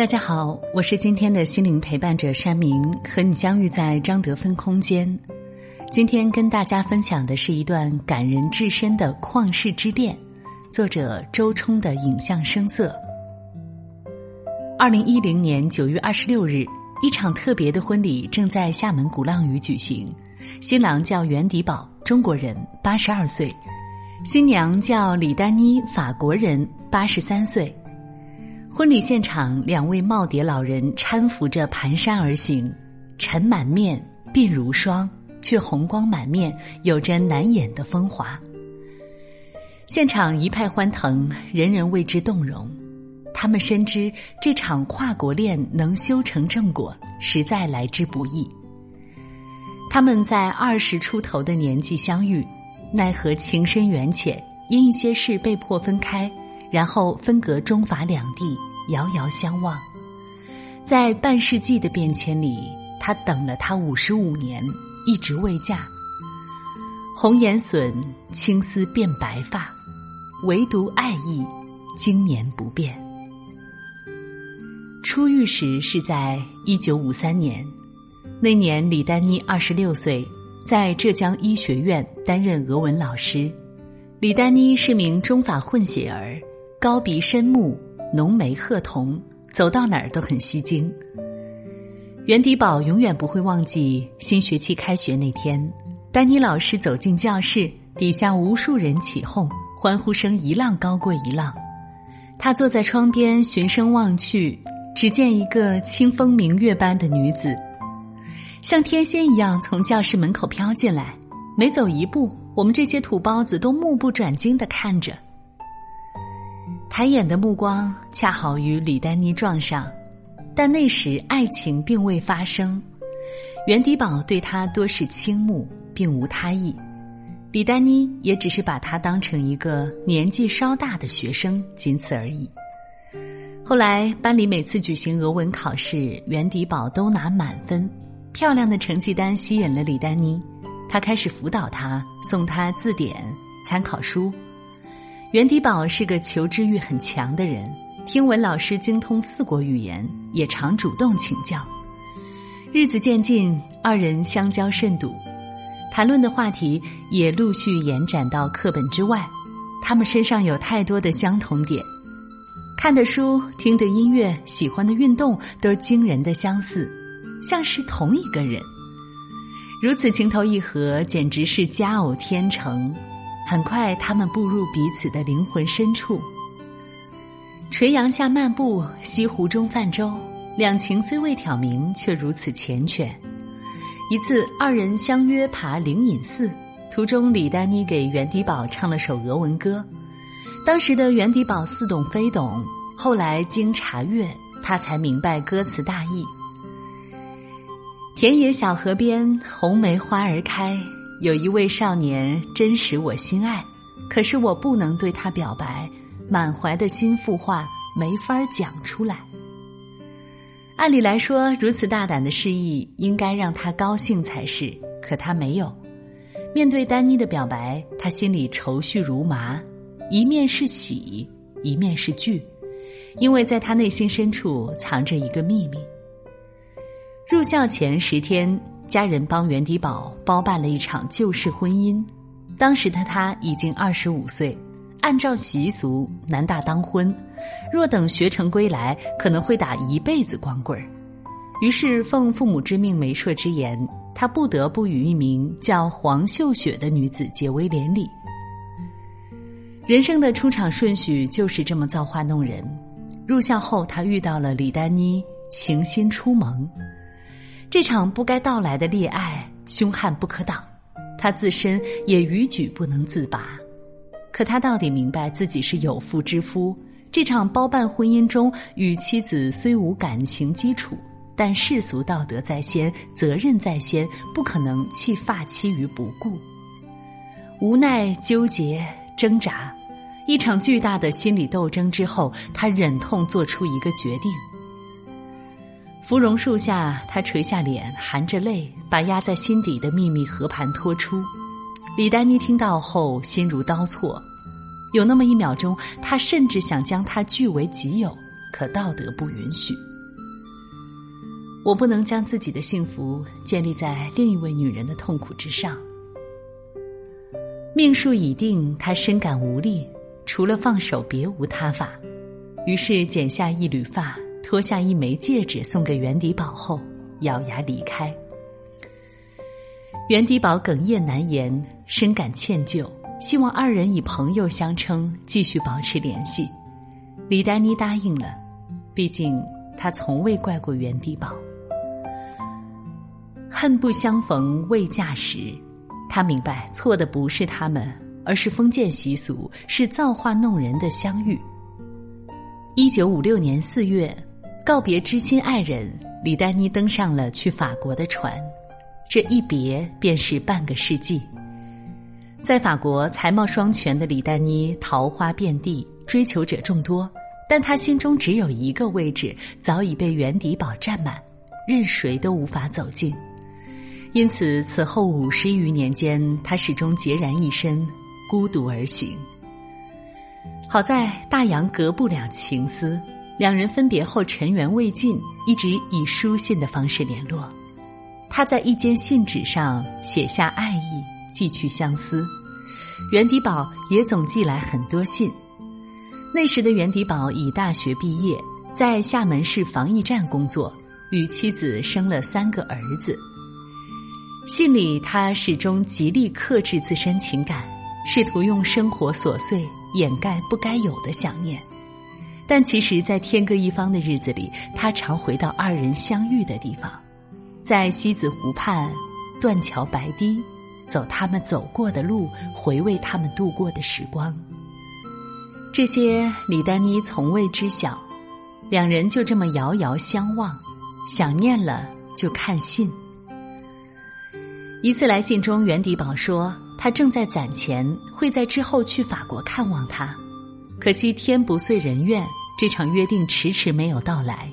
大家好，我是今天的心灵陪伴者山明，和你相遇在张德芬空间。今天跟大家分享的是一段感人至深的旷世之恋，作者周冲的影像声色。二零一零年九月二十六日，一场特别的婚礼正在厦门鼓浪屿举行，新郎叫袁迪宝，中国人，八十二岁；新娘叫李丹妮，法国人，八十三岁。婚礼现场，两位耄耋老人搀扶着蹒跚而行，尘满面，鬓如霜，却红光满面，有着难掩的风华。现场一派欢腾，人人为之动容。他们深知这场跨国恋能修成正果，实在来之不易。他们在二十出头的年纪相遇，奈何情深缘浅，因一些事被迫分开。然后分隔中法两地，遥遥相望，在半世纪的变迁里，他等了他五十五年，一直未嫁。红颜损，青丝变白发，唯独爱意，经年不变。初遇时是在一九五三年，那年李丹妮二十六岁，在浙江医学院担任俄文老师。李丹妮是名中法混血儿。高鼻深目，浓眉褐瞳，走到哪儿都很吸睛。袁迪宝永远不会忘记新学期开学那天，丹妮老师走进教室，底下无数人起哄，欢呼声一浪高过一浪。他坐在窗边，循声望去，只见一个清风明月般的女子，像天仙一样从教室门口飘进来。每走一步，我们这些土包子都目不转睛的看着。抬眼的目光恰好与李丹妮撞上，但那时爱情并未发生。袁迪宝对他多是倾慕，并无他意。李丹妮也只是把他当成一个年纪稍大的学生，仅此而已。后来班里每次举行俄文考试，袁迪宝都拿满分，漂亮的成绩单吸引了李丹妮，他开始辅导他，送他字典、参考书。袁迪宝是个求知欲很强的人，听闻老师精通四国语言，也常主动请教。日子渐近，二人相交甚笃，谈论的话题也陆续延展到课本之外。他们身上有太多的相同点，看的书、听的音乐、喜欢的运动都惊人的相似，像是同一个人。如此情投意合，简直是佳偶天成。很快，他们步入彼此的灵魂深处。垂杨下漫步，西湖中泛舟，两情虽未挑明，却如此缱绻。一次，二人相约爬灵隐寺，途中李丹妮给袁迪宝唱了首俄文歌。当时的袁迪宝似懂非懂，后来经查阅，他才明白歌词大意：田野小河边，红梅花儿开。有一位少年真使我心爱，可是我不能对他表白，满怀的心腹话没法讲出来。按理来说，如此大胆的示意应该让他高兴才是，可他没有。面对丹妮的表白，他心里愁绪如麻，一面是喜，一面是惧，因为在他内心深处藏着一个秘密。入校前十天。家人帮袁迪宝包办了一场旧式婚姻，当时的他已经二十五岁，按照习俗，男大当婚，若等学成归来，可能会打一辈子光棍儿。于是奉父母之命、媒妁之言，他不得不与一名叫黄秀雪的女子结为连理。人生的出场顺序就是这么造化弄人。入校后，他遇到了李丹妮，情心初萌。这场不该到来的恋爱凶悍不可挡，他自身也逾矩不能自拔。可他到底明白自己是有妇之夫，这场包办婚姻中与妻子虽无感情基础，但世俗道德在先，责任在先，不可能弃发妻于不顾。无奈、纠结、挣扎，一场巨大的心理斗争之后，他忍痛做出一个决定。芙蓉树下，他垂下脸，含着泪，把压在心底的秘密和盘托出。李丹妮听到后，心如刀挫。有那么一秒钟，他甚至想将他据为己有，可道德不允许。我不能将自己的幸福建立在另一位女人的痛苦之上。命数已定，他深感无力，除了放手，别无他法。于是剪下一缕发，脱下一枚戒指，送给袁迪宝后，咬牙离开。袁迪宝哽咽难言，深感歉疚。希望二人以朋友相称，继续保持联系。李丹妮答应了，毕竟她从未怪过袁迪宝。恨不相逢未嫁时，他明白错的不是他们，而是封建习俗，是造化弄人的相遇。一九五六年四月，告别知心爱人，李丹妮登上了去法国的船，这一别便是半个世纪。在法国，才貌双全的李丹妮桃花遍地，追求者众多，但她心中只有一个位置，早已被袁迪宝占满，任谁都无法走近。因此，此后五十余年间，她始终孑然一身，孤独而行。好在大洋隔不了情思，两人分别后尘缘未尽，一直以书信的方式联络。他在一间信纸上写下爱意。寄去相思，袁迪宝也总寄来很多信。那时的袁迪宝已大学毕业，在厦门市防疫站工作，与妻子生了三个儿子。信里他始终极力克制自身情感，试图用生活琐碎掩盖不该有的想念。但其实，在天各一方的日子里，他常回到二人相遇的地方，在西子湖畔，断桥白堤。走他们走过的路，回味他们度过的时光。这些李丹妮从未知晓，两人就这么遥遥相望，想念了就看信。一次来信中，袁迪宝说他正在攒钱，会在之后去法国看望他。可惜天不遂人愿，这场约定迟迟没有到来。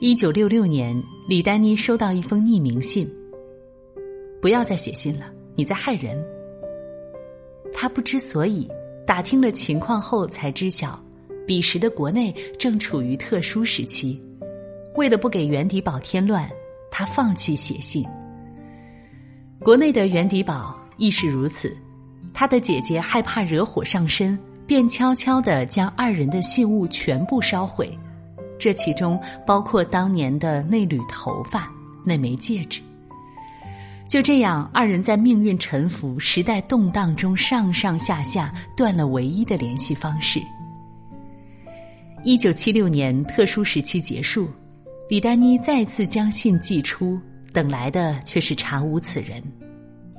一九六六年，李丹妮收到一封匿名信。不要再写信了，你在害人。他不知所以，打听了情况后才知晓，彼时的国内正处于特殊时期，为了不给袁迪宝添乱，他放弃写信。国内的袁迪宝亦是如此，他的姐姐害怕惹火上身，便悄悄的将二人的信物全部烧毁，这其中包括当年的那缕头发、那枚戒指。就这样，二人在命运沉浮、时代动荡中上上下下断了唯一的联系方式。一九七六年，特殊时期结束，李丹妮再次将信寄出，等来的却是查无此人。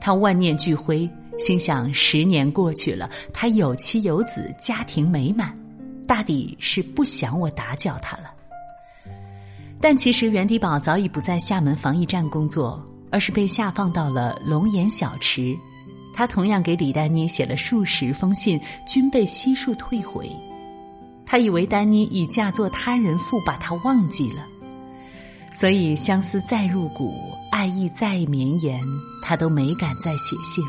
他万念俱灰，心想：十年过去了，他有妻有子，家庭美满，大抵是不想我打搅他了。但其实袁迪宝早已不在厦门防疫站工作。而是被下放到了龙岩小池，他同样给李丹妮写了数十封信，均被悉数退回。他以为丹妮已嫁作他人妇，把他忘记了，所以相思再入骨，爱意再绵延，他都没敢再写信。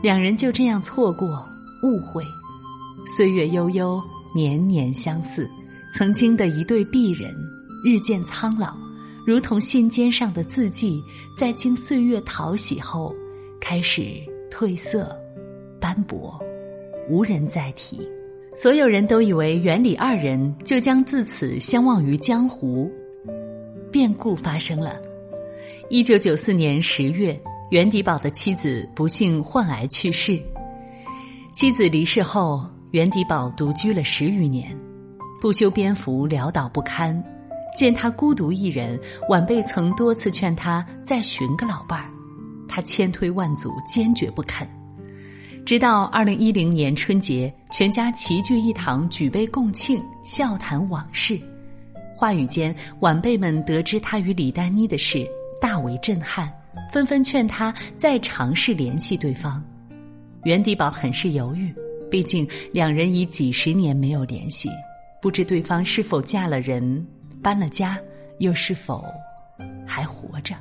两人就这样错过、误会，岁月悠悠，年年相似，曾经的一对璧人，日渐苍老。如同信笺上的字迹，在经岁月淘洗后，开始褪色、斑驳，无人再提。所有人都以为袁李二人就将自此相忘于江湖。变故发生了。一九九四年十月，袁迪宝的妻子不幸患癌去世。妻子离世后，袁迪宝独居了十余年，不修边幅，潦倒不堪。见他孤独一人，晚辈曾多次劝他再寻个老伴儿，他千推万阻，坚决不肯。直到二零一零年春节，全家齐聚一堂，举杯共庆，笑谈往事，话语间，晚辈们得知他与李丹妮的事，大为震撼，纷纷劝他再尝试联系对方。袁迪宝很是犹豫，毕竟两人已几十年没有联系，不知对方是否嫁了人、搬了家，又是否还活着。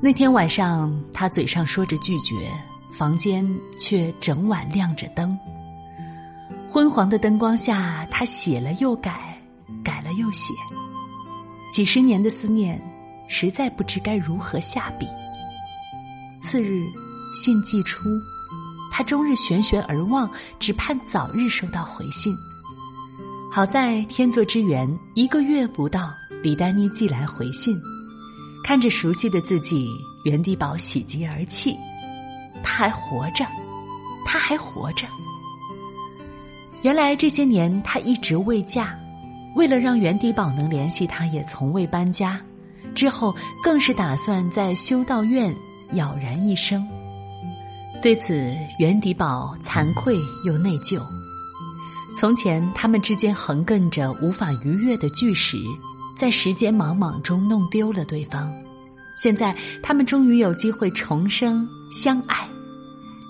那天晚上，他嘴上说着拒绝，房间却整晚亮着灯。昏黄的灯光下，他写了又改，改了又写。几十年的思念，实在不知该如何下笔。次日，信寄出，他终日悬悬而望，只盼早日收到回信。好在天作之缘，一个月不到，李丹妮寄来回信。看着熟悉的自己，袁迪宝喜极而泣。他还活着，他还活着。原来这些年他一直未嫁，为了让袁迪宝能联系他，也从未搬家。之后更是打算在修道院杳然一生。对此，袁迪宝惭愧又内疚。从前他们之间横亘着无法逾越的巨石，在时间茫茫中弄丢了对方。现在他们终于有机会重生相爱。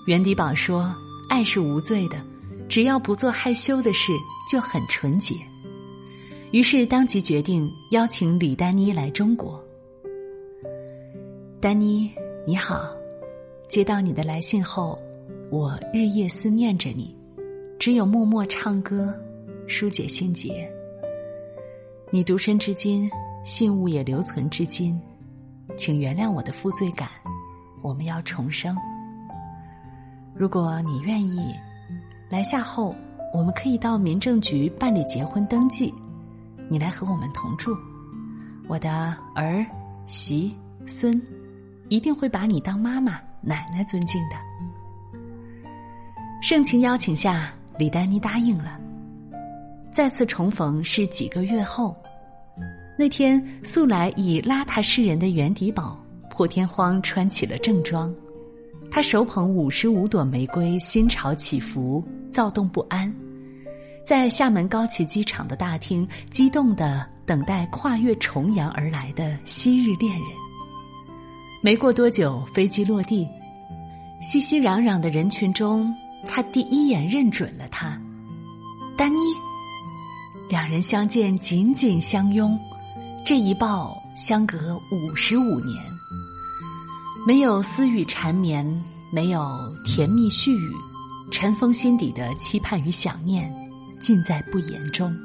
袁迪宝说：“爱是无罪的。”只要不做害羞的事，就很纯洁。于是当即决定邀请李丹妮来中国。丹妮，你好，接到你的来信后，我日夜思念着你，只有默默唱歌，疏解心结。你独身至今，信物也留存至今，请原谅我的负罪感。我们要重生。如果你愿意。来夏后，我们可以到民政局办理结婚登记，你来和我们同住。我的儿媳孙一定会把你当妈妈、奶奶尊敬的。盛情邀请下，李丹妮答应了。再次重逢是几个月后，那天素来以邋遢示人的袁迪宝破天荒穿起了正装，他手捧五十五朵玫瑰，心潮起伏。躁动不安，在厦门高崎机场的大厅，激动的等待跨越重洋而来的昔日恋人。没过多久，飞机落地，熙熙攘攘的人群中，他第一眼认准了她，丹妮。两人相见，紧紧相拥，这一抱相隔五十五年，没有私语缠绵，没有甜蜜絮语。尘封心底的期盼与想念，尽在不言中。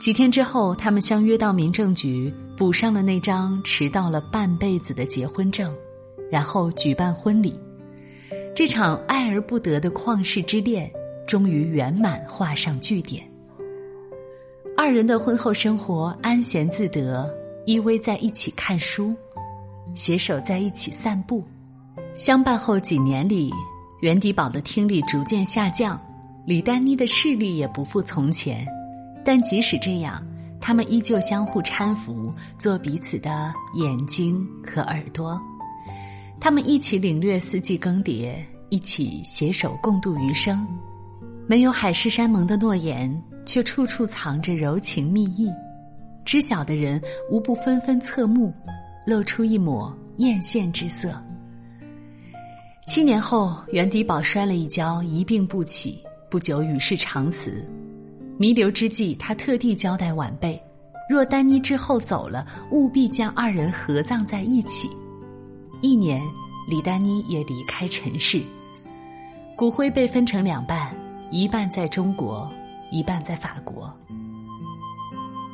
几天之后，他们相约到民政局补上了那张迟到了半辈子的结婚证，然后举办婚礼。这场爱而不得的旷世之恋，终于圆满画上句点。二人的婚后生活安闲自得，依偎在一起看书，携手在一起散步。相伴后几年里。袁迪宝的听力逐渐下降，李丹妮的视力也不复从前，但即使这样，他们依旧相互搀扶，做彼此的眼睛和耳朵。他们一起领略四季更迭，一起携手共度余生。没有海誓山盟的诺言，却处处藏着柔情蜜意。知晓的人无不纷纷侧目，露出一抹艳羡之色。七年后，袁迪宝摔了一跤，一病不起，不久与世长辞。弥留之际，他特地交代晚辈：若丹妮之后走了，务必将二人合葬在一起。一年，李丹妮也离开尘世，骨灰被分成两半，一半在中国，一半在法国。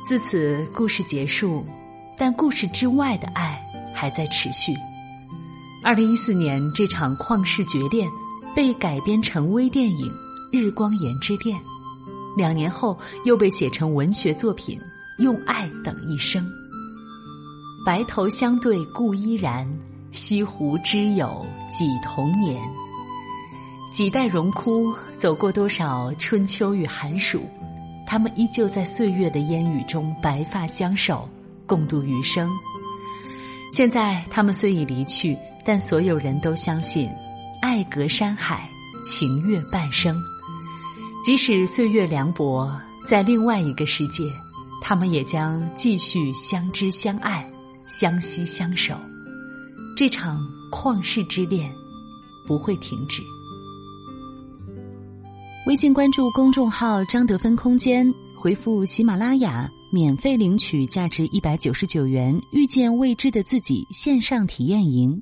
自此，故事结束，但故事之外的爱还在持续。二零一四年，这场旷世绝恋被改编成微电影《日光岩之恋》，两年后又被写成文学作品《用爱等一生》。白头相对故依然，西湖之友几童年。几代荣枯，走过多少春秋与寒暑，他们依旧在岁月的烟雨中白发相守，共度余生。现在他们虽已离去。但所有人都相信，爱隔山海，情越半生。即使岁月凉薄，在另外一个世界，他们也将继续相知相爱、相惜相守。这场旷世之恋不会停止。微信关注公众号“张德芬空间”，回复“喜马拉雅”，免费领取价值一百九十九元《遇见未知的自己》线上体验营。